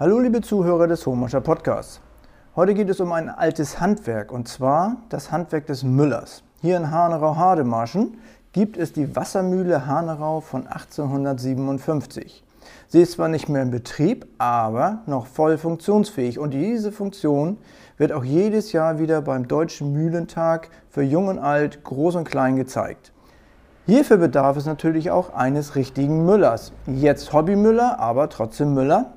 Hallo liebe Zuhörer des Homascher Podcasts. Heute geht es um ein altes Handwerk und zwar das Handwerk des Müllers. Hier in Hanerau-Hademarschen gibt es die Wassermühle Hanerau von 1857. Sie ist zwar nicht mehr in Betrieb, aber noch voll funktionsfähig und diese Funktion wird auch jedes Jahr wieder beim Deutschen Mühlentag für Jung und Alt, Groß und Klein gezeigt. Hierfür bedarf es natürlich auch eines richtigen Müllers. Jetzt Hobbymüller, aber trotzdem Müller.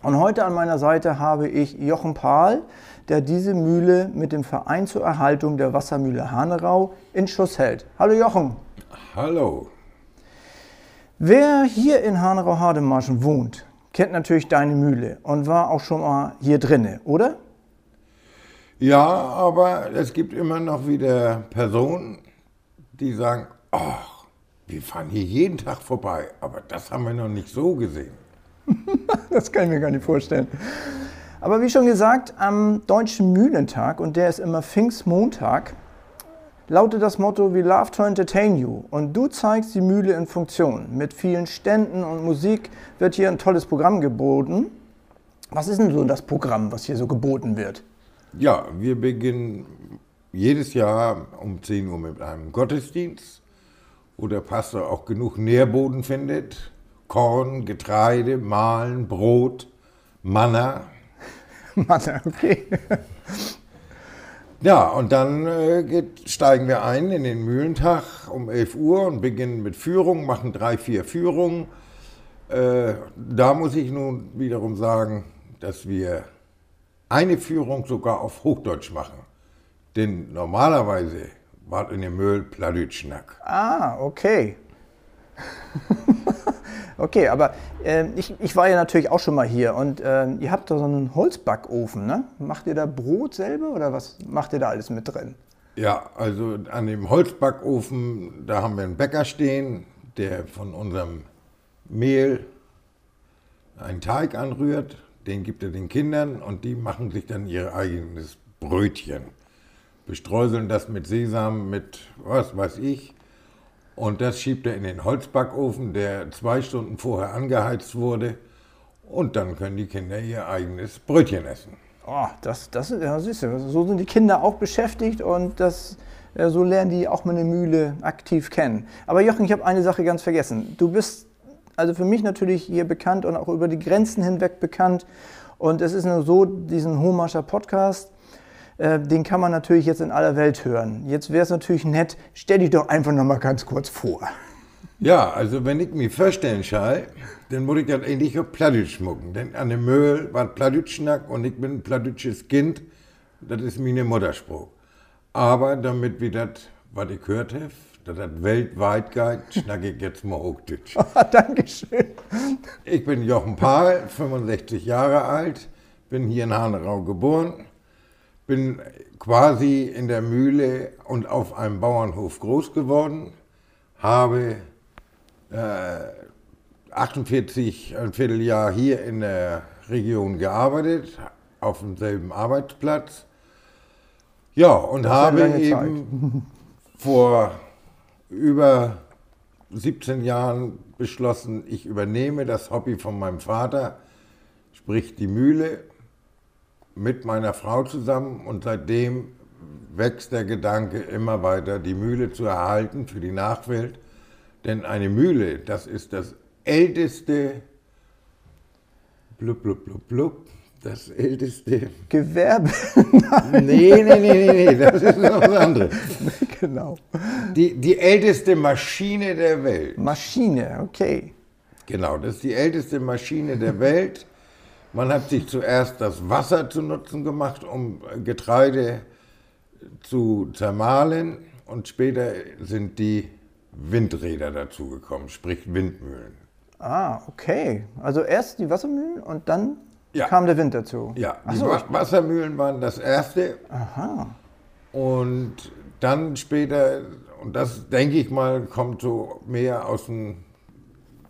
Und heute an meiner Seite habe ich Jochen Pahl, der diese Mühle mit dem Verein zur Erhaltung der Wassermühle Hanerau in Schuss hält. Hallo Jochen. Hallo. Wer hier in Hanerau-Hademarschen wohnt, kennt natürlich deine Mühle und war auch schon mal hier drinne, oder? Ja, aber es gibt immer noch wieder Personen, die sagen, ach, wir fahren hier jeden Tag vorbei, aber das haben wir noch nicht so gesehen. das kann ich mir gar nicht vorstellen. Aber wie schon gesagt, am Deutschen Mühlentag, und der ist immer Pfingstmontag, lautet das Motto We love to entertain you. Und du zeigst die Mühle in Funktion. Mit vielen Ständen und Musik wird hier ein tolles Programm geboten. Was ist denn so das Programm, was hier so geboten wird? Ja, wir beginnen jedes Jahr um 10 Uhr mit einem Gottesdienst, wo der Pastor auch genug Nährboden findet. Korn, Getreide, Mahlen, Brot, Manna. Manna, okay. Ja, und dann äh, geht, steigen wir ein in den Mühlentag um 11 Uhr und beginnen mit Führung, machen drei, vier Führungen. Äh, da muss ich nun wiederum sagen, dass wir eine Führung sogar auf Hochdeutsch machen. Denn normalerweise war in dem Müll Pladütschnack. Ah, okay. Okay, aber äh, ich, ich war ja natürlich auch schon mal hier und äh, ihr habt da so einen Holzbackofen, ne? Macht ihr da Brot selber oder was macht ihr da alles mit drin? Ja, also an dem Holzbackofen, da haben wir einen Bäcker stehen, der von unserem Mehl einen Teig anrührt, den gibt er den Kindern und die machen sich dann ihr eigenes Brötchen. Bestreuseln das mit Sesam, mit was weiß ich und das schiebt er in den Holzbackofen, der zwei Stunden vorher angeheizt wurde. Und dann können die Kinder ihr eigenes Brötchen essen. Oh, das, das, ja, du, so sind die Kinder auch beschäftigt und das, so lernen die auch meine Mühle aktiv kennen. Aber Jochen, ich habe eine Sache ganz vergessen. Du bist also für mich natürlich hier bekannt und auch über die Grenzen hinweg bekannt. Und es ist nur so, diesen Homascher Podcast, äh, den kann man natürlich jetzt in aller Welt hören. Jetzt wäre es natürlich nett, stell dich doch einfach noch mal ganz kurz vor. Ja, also wenn ich mich vorstellen soll, dann muss ich das endlich auf Plattdeutsch schmucken. Denn an dem Müll war Plattdeutschnack und ich bin ein plattdeutsches Kind. Das ist meine Mutterspruch. Aber damit wir das, was ich gehört habe, dass das weltweit geht, schnacke ich jetzt mal Hochdeutsch. Dankeschön. Ich bin Jochen Pahl, 65 Jahre alt, bin hier in Hanerau geboren bin quasi in der Mühle und auf einem Bauernhof groß geworden, habe äh, 48, ein Vierteljahr hier in der Region gearbeitet, auf demselben Arbeitsplatz. Ja, und das habe eben vor über 17 Jahren beschlossen, ich übernehme das Hobby von meinem Vater, sprich die Mühle, mit meiner Frau zusammen und seitdem wächst der Gedanke immer weiter, die Mühle zu erhalten für die Nachwelt. Denn eine Mühle, das ist das älteste, blub, blub, blub, blub, das älteste Gewerbe. Nein. Nee, nee, nee, nee, nee, das ist noch was anderes. genau. Die, die älteste Maschine der Welt. Maschine, okay. Genau, das ist die älteste Maschine der Welt. Man hat sich zuerst das Wasser zu Nutzen gemacht, um Getreide zu zermahlen und später sind die Windräder dazugekommen, sprich Windmühlen. Ah, okay. Also erst die Wassermühlen und dann ja. kam der Wind dazu. Ja, die so. Wassermühlen waren das erste. Aha. Und dann später, und das denke ich mal, kommt so mehr aus dem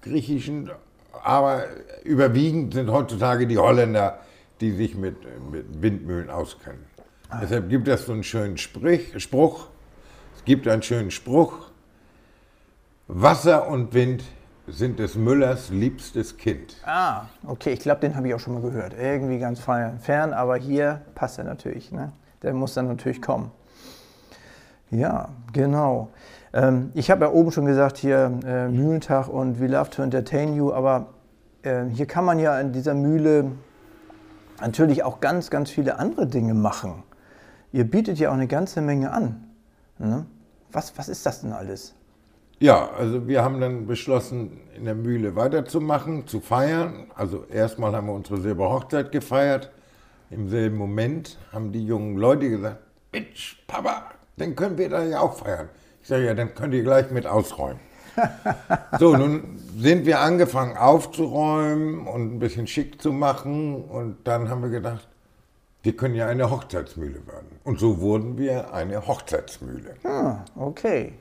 Griechischen, aber überwiegend sind heutzutage die Holländer, die sich mit, mit Windmühlen auskennen. Ah. Deshalb gibt es so einen schönen Sprich, Spruch. Es gibt einen schönen Spruch. Wasser und Wind sind des Müllers liebstes Kind. Ah, okay, ich glaube, den habe ich auch schon mal gehört. Irgendwie ganz fern, aber hier passt er natürlich. Ne? Der muss dann natürlich kommen. Ja, genau. Ähm, ich habe ja oben schon gesagt, hier äh, Mühlentag und We Love to Entertain You, aber äh, hier kann man ja in dieser Mühle natürlich auch ganz, ganz viele andere Dinge machen. Ihr bietet ja auch eine ganze Menge an. Ne? Was, was ist das denn alles? Ja, also wir haben dann beschlossen, in der Mühle weiterzumachen, zu feiern. Also erstmal haben wir unsere Silberhochzeit gefeiert. Im selben Moment haben die jungen Leute gesagt, Mensch, Papa, dann können wir da ja auch feiern. Ich sage, ja, dann könnt ihr gleich mit ausräumen. so, nun sind wir angefangen aufzuräumen und ein bisschen schick zu machen. Und dann haben wir gedacht, wir können ja eine Hochzeitsmühle werden. Und so wurden wir eine Hochzeitsmühle. Ah, okay.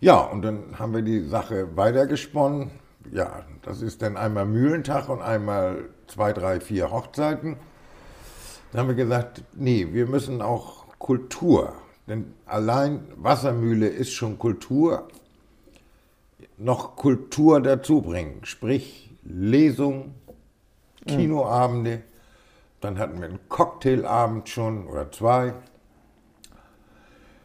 Ja, und dann haben wir die Sache weitergesponnen. Ja, das ist dann einmal Mühlentag und einmal zwei, drei, vier Hochzeiten. Dann haben wir gesagt, nee, wir müssen auch Kultur, denn allein Wassermühle ist schon Kultur, noch Kultur dazu bringen, sprich Lesung, Kinoabende, dann hatten wir einen Cocktailabend schon oder zwei.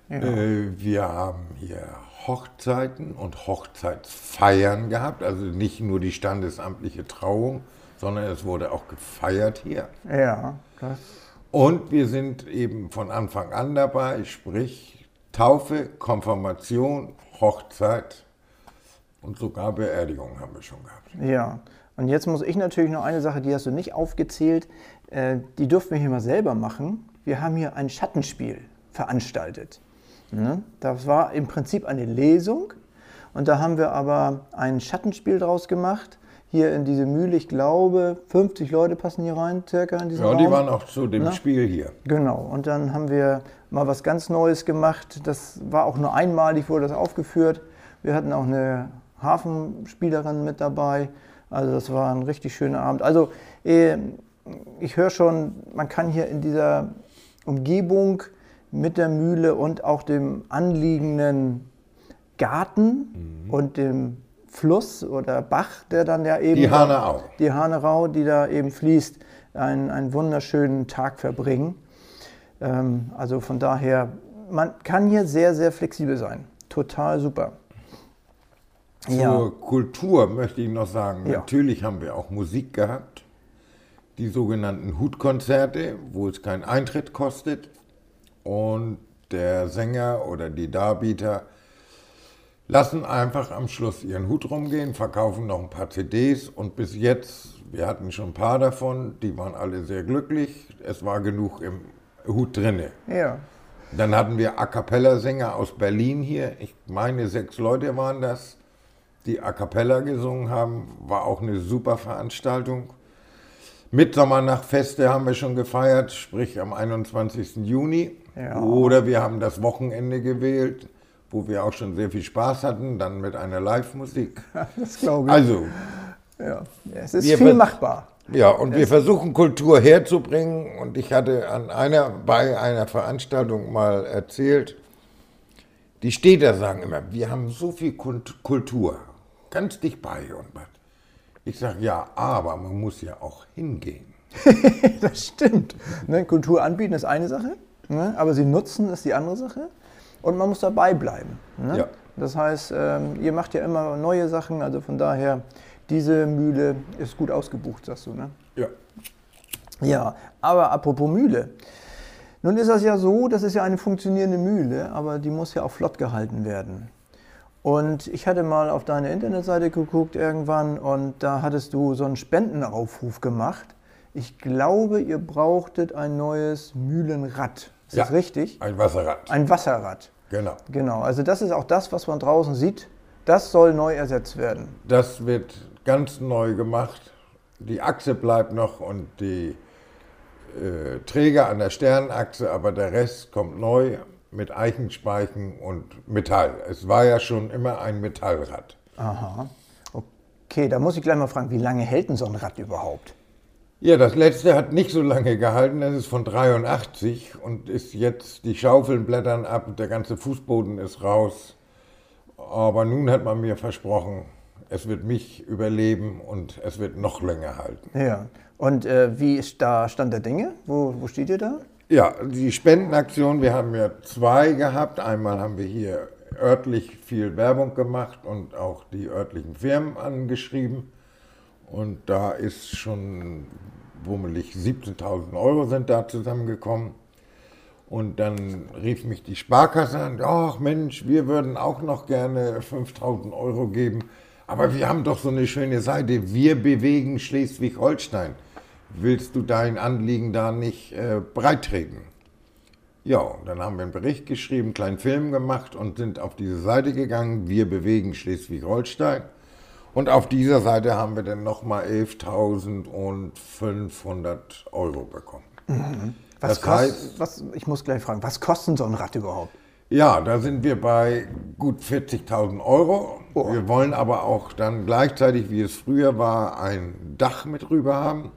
Ja. Äh, wir haben hier Hochzeiten und Hochzeitsfeiern gehabt, also nicht nur die standesamtliche Trauung, sondern es wurde auch gefeiert hier. Ja, das. Und wir sind eben von Anfang an dabei, sprich Taufe, Konfirmation, Hochzeit und sogar Beerdigung haben wir schon gehabt. Ja, und jetzt muss ich natürlich noch eine Sache, die hast du nicht aufgezählt, äh, die durften wir hier mal selber machen. Wir haben hier ein Schattenspiel veranstaltet. Ne? Das war im Prinzip eine Lesung und da haben wir aber ein Schattenspiel draus gemacht. Hier in diese Mühle, ich glaube, 50 Leute passen hier rein, circa in diesem Ja, Raum. die waren auch zu dem Na? Spiel hier. Genau, und dann haben wir mal was ganz Neues gemacht. Das war auch nur einmalig, wurde das aufgeführt. Wir hatten auch eine Hafenspielerin mit dabei. Also das war ein richtig schöner Abend. Also äh, ich höre schon, man kann hier in dieser Umgebung mit der Mühle und auch dem anliegenden Garten mhm. und dem Fluss oder Bach, der dann ja eben. Die Hanerau. Die Hanerau, die da eben fließt, einen, einen wunderschönen Tag verbringen. Ähm, also von daher, man kann hier sehr, sehr flexibel sein. Total super. Zur ja. Kultur möchte ich noch sagen, ja. natürlich haben wir auch Musik gehabt. Die sogenannten Hutkonzerte, wo es keinen Eintritt kostet und der Sänger oder die Darbieter lassen einfach am Schluss ihren Hut rumgehen, verkaufen noch ein paar CDs und bis jetzt, wir hatten schon ein paar davon, die waren alle sehr glücklich. Es war genug im Hut drinne. Ja. Dann hatten wir A Cappella-Sänger aus Berlin hier. Ich meine, sechs Leute waren das, die A Cappella gesungen haben. War auch eine super Veranstaltung. Mitsommernachtfeste haben wir schon gefeiert, sprich am 21. Juni. Ja. Oder wir haben das Wochenende gewählt, wo wir auch schon sehr viel Spaß hatten, dann mit einer Live-Musik. das glaube ich. Also, ja, es ist viel machbar. Ja, und es wir versuchen Kultur herzubringen. Und ich hatte an einer, bei einer Veranstaltung mal erzählt, die Städter sagen immer, wir haben so viel Kultur, ganz dicht bei und was. Ich sage, ja, aber man muss ja auch hingehen. das stimmt. Ne, Kultur anbieten ist eine Sache. Ne? Aber sie nutzen ist die andere Sache. Und man muss dabei bleiben. Ne? Ja. Das heißt, ähm, ihr macht ja immer neue Sachen, also von daher, diese Mühle ist gut ausgebucht, sagst du, ne? Ja. Ja, aber apropos Mühle. Nun ist das ja so, das ist ja eine funktionierende Mühle, aber die muss ja auch flott gehalten werden. Und ich hatte mal auf deine Internetseite geguckt irgendwann und da hattest du so einen Spendenaufruf gemacht. Ich glaube, ihr brauchtet ein neues Mühlenrad. Ist ja, das richtig? Ein Wasserrad. Ein Wasserrad. Genau. Genau. Also das ist auch das, was man draußen sieht. Das soll neu ersetzt werden. Das wird ganz neu gemacht. Die Achse bleibt noch und die äh, Träger an der Sternachse, aber der Rest kommt neu mit Eichenspeichen und Metall. Es war ja schon immer ein Metallrad. Aha. Okay, da muss ich gleich mal fragen, wie lange hält denn so ein Rad überhaupt? Ja, das letzte hat nicht so lange gehalten. Das ist von 83 und ist jetzt, die Schaufeln blättern ab, der ganze Fußboden ist raus. Aber nun hat man mir versprochen, es wird mich überleben und es wird noch länger halten. Ja. Und äh, wie ist da Stand der Dinge? Wo, wo steht ihr da? Ja, die Spendenaktion, wir haben ja zwei gehabt. Einmal haben wir hier örtlich viel Werbung gemacht und auch die örtlichen Firmen angeschrieben. Und da ist schon wummelig 17.000 Euro sind da zusammengekommen. Und dann rief mich die Sparkasse an, ach Mensch, wir würden auch noch gerne 5000 Euro geben, aber wir haben doch so eine schöne Seite, wir bewegen Schleswig-Holstein. Willst du dein Anliegen da nicht äh, breitreten? Ja, dann haben wir einen Bericht geschrieben, einen kleinen Film gemacht und sind auf diese Seite gegangen, wir bewegen Schleswig-Holstein. Und auf dieser Seite haben wir dann nochmal 11.500 Euro bekommen. Mhm. Was das heißt, was, ich muss gleich fragen, was kostet so ein Rad überhaupt? Ja, da sind wir bei gut 40.000 Euro. Oh. Wir wollen aber auch dann gleichzeitig, wie es früher war, ein Dach mit rüber haben.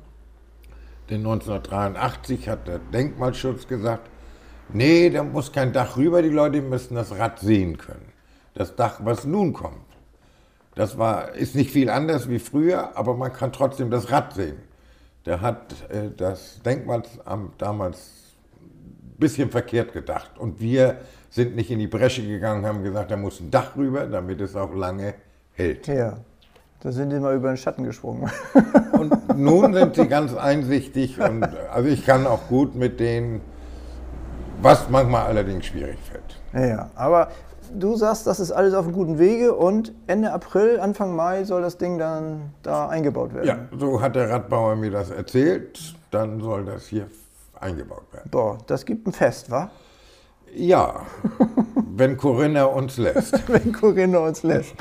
Denn 1983 hat der Denkmalschutz gesagt, nee, da muss kein Dach rüber, die Leute müssen das Rad sehen können. Das Dach, was nun kommt, das war, ist nicht viel anders wie früher, aber man kann trotzdem das Rad sehen der hat äh, das Denkmalamt damals ein bisschen verkehrt gedacht. Und wir sind nicht in die Bresche gegangen, haben gesagt, da muss ein Dach rüber, damit es auch lange hält. Ja, da sind die mal über den Schatten gesprungen. Und nun sind sie ganz einsichtig und also ich kann auch gut mit denen, was manchmal allerdings schwierig fällt. Ja, aber du sagst, das ist alles auf einem guten Wege und Ende April, Anfang Mai soll das Ding dann da eingebaut werden. Ja, so hat der Radbauer mir das erzählt. Dann soll das hier eingebaut werden. Boah, das gibt ein Fest, wa? Ja, wenn Corinna uns lässt. wenn Corinna uns lässt.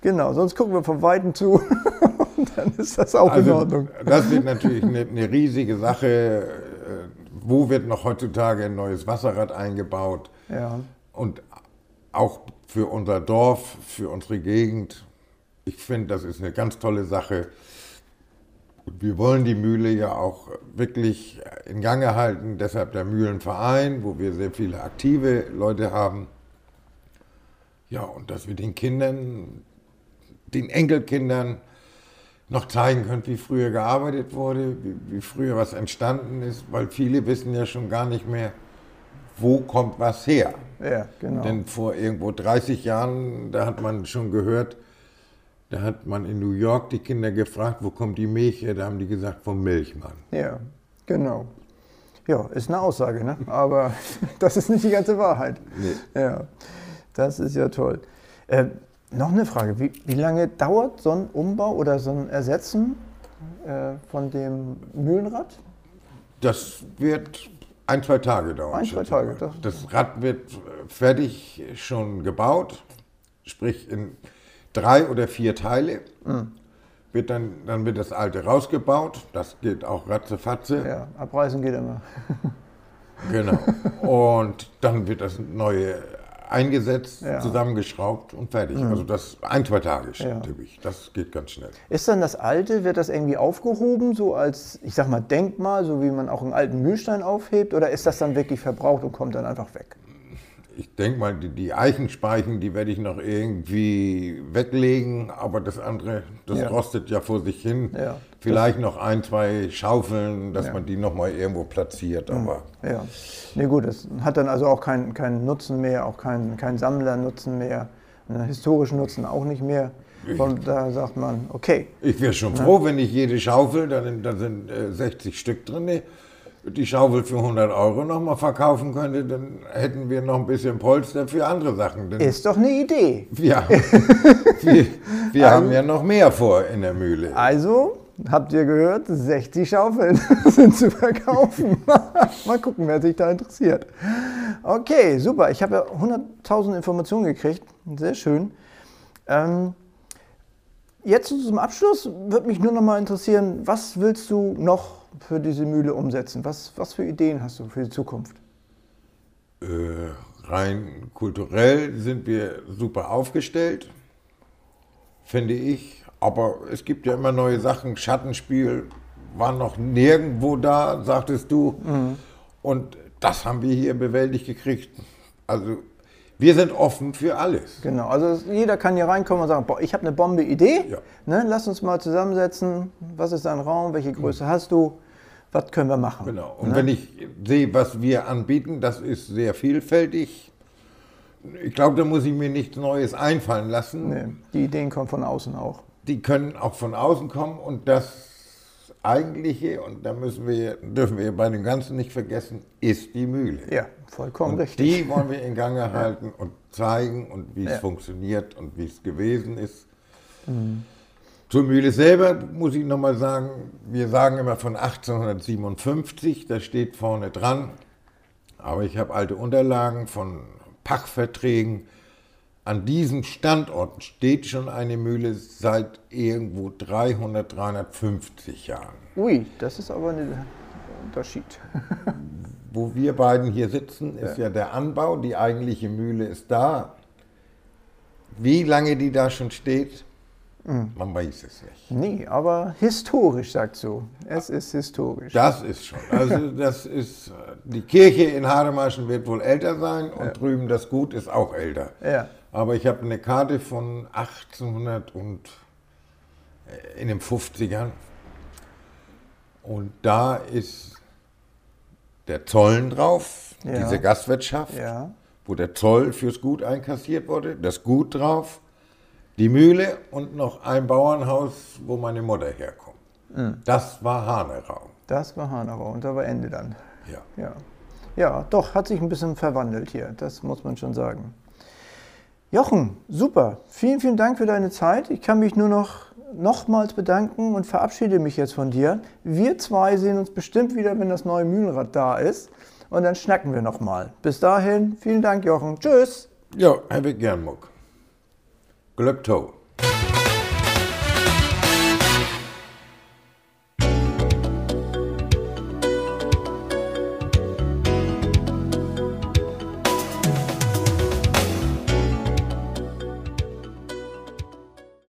Genau, sonst gucken wir von Weitem zu und dann ist das auch also, in Ordnung. Das wird natürlich eine, eine riesige Sache. Äh, wo wird noch heutzutage ein neues Wasserrad eingebaut? Ja. Und auch für unser Dorf, für unsere Gegend. Ich finde, das ist eine ganz tolle Sache. Wir wollen die Mühle ja auch wirklich in Gange halten, deshalb der Mühlenverein, wo wir sehr viele aktive Leute haben. Ja, und dass wir den Kindern, den Enkelkindern noch zeigen können, wie früher gearbeitet wurde, wie, wie früher was entstanden ist, weil viele wissen ja schon gar nicht mehr, wo kommt was her. Ja, genau. Denn vor irgendwo 30 Jahren, da hat man schon gehört, da hat man in New York die Kinder gefragt, wo kommt die Milch her? Da haben die gesagt, vom Milchmann. Ja, genau. Ja, ist eine Aussage, ne? aber das ist nicht die ganze Wahrheit. Nee. Ja, das ist ja toll. Äh, noch eine Frage, wie, wie, lange dauert so ein Umbau oder so ein Ersetzen äh, von dem Mühlenrad? Das wird ein, zwei Tage dauern. Ein, zwei Tage. Das, das Rad wird fertig schon gebaut, sprich in drei oder vier Teile. Mhm. Wird dann, dann wird das alte rausgebaut. Das geht auch ratzefatze. Ja, abreißen geht immer. genau. Und dann wird das neue eingesetzt, ja. zusammengeschraubt und fertig. Mhm. Also das ein, zwei Tage ja. typisch. Das geht ganz schnell. Ist dann das Alte, wird das irgendwie aufgehoben, so als, ich sag mal, Denkmal, so wie man auch einen alten Mühlstein aufhebt, oder ist das dann wirklich verbraucht und kommt dann einfach weg? Ich denke mal, die, die, Eichenspeichen, die werde ich noch irgendwie weglegen, aber das andere, das ja. rostet ja vor sich hin. Ja, Vielleicht noch ein, zwei Schaufeln, dass ja. man die noch mal irgendwo platziert. Mhm. Aber ja, nee, gut, das hat dann also auch keinen kein Nutzen mehr, auch keinen kein Sammlernutzen mehr, einen historischen Nutzen auch nicht mehr. Und da sagt man, okay. Ich wäre schon froh, wenn ich jede Schaufel, da, da sind äh, 60 Stück drin, die Schaufel für 100 Euro nochmal verkaufen könnte, dann hätten wir noch ein bisschen Polster für andere Sachen. Denn ist doch eine Idee. Ja, wir, wir also, haben ja noch mehr vor in der Mühle. Also, habt ihr gehört, 60 Schaufeln sind zu verkaufen. Mal gucken, wer sich da interessiert. Okay, super. Ich habe ja 100.000 Informationen gekriegt. Sehr schön. Ähm, jetzt zum Abschluss würde mich nur noch mal interessieren, was willst du noch für diese Mühle umsetzen? Was, was für Ideen hast du für die Zukunft? Äh, rein kulturell sind wir super aufgestellt, finde ich. Aber es gibt ja immer neue Sachen. Schattenspiel war noch nirgendwo da, sagtest du. Mhm. Und das haben wir hier bewältigt gekriegt. Also Wir sind offen für alles. Genau, also jeder kann hier reinkommen und sagen, boah, ich habe eine Bombe-Idee, Ja. ne, lass uns mal zusammensetzen, was ist dein Raum, welche Größe hast du, was können wir machen? Genau. Und Ne? wenn ich sehe, was wir anbieten, das ist sehr vielfältig. Ich glaube, da muss ich mir nichts Neues einfallen lassen. Nee, die Ideen kommen von außen auch. Die können auch von außen kommen und das Eigentliche, und da müssen wir, dürfen wir bei dem Ganzen nicht vergessen, ist die Mühle. Ja, vollkommen Und richtig. die wollen wir in Gange halten und zeigen und wie es Ja. funktioniert und wie es gewesen ist. Mhm. Zur Mühle selber muss ich nochmal sagen, wir sagen immer von 1857, das steht vorne dran. Aber ich habe alte Unterlagen von Pachtverträgen. An diesem Standort steht schon eine Mühle seit irgendwo 300, 350 Jahren. Ui, das ist aber ein Unterschied. Wo wir beiden hier sitzen, ist ja. der Anbau. Die eigentliche Mühle ist da. Wie lange die da schon steht, man weiß es nicht. Nee, aber historisch, sagt so. Es ist historisch. Das ist schon. Also das ist, die Kirche in Hademarschen wird wohl älter sein und drüben das Gut ist auch älter. Ja. Aber ich habe eine Karte von 1800 und äh, in den 50ern. Und da ist der Zollen drauf, Ja. diese Gastwirtschaft, Ja. wo der Zoll fürs Gut einkassiert wurde, das Gut drauf, die Mühle und noch ein Bauernhaus, wo meine Mutter herkommt. Mhm. Das war Hanerau. Das war Hanauer und da war Ende dann. Ja. Ja. ja, doch, hat sich ein bisschen verwandelt hier, das muss man schon sagen. Jochen, super. Vielen, vielen Dank für deine Zeit. Ich kann mich nur noch nochmals bedanken und verabschiede mich jetzt von dir. Wir zwei sehen uns bestimmt wieder, wenn das neue Mühlenrad da ist. Und dann schnacken wir nochmal. Bis dahin, vielen Dank, Jochen. Tschüss. Ja, habe ich gern, Muck. Glöcktow.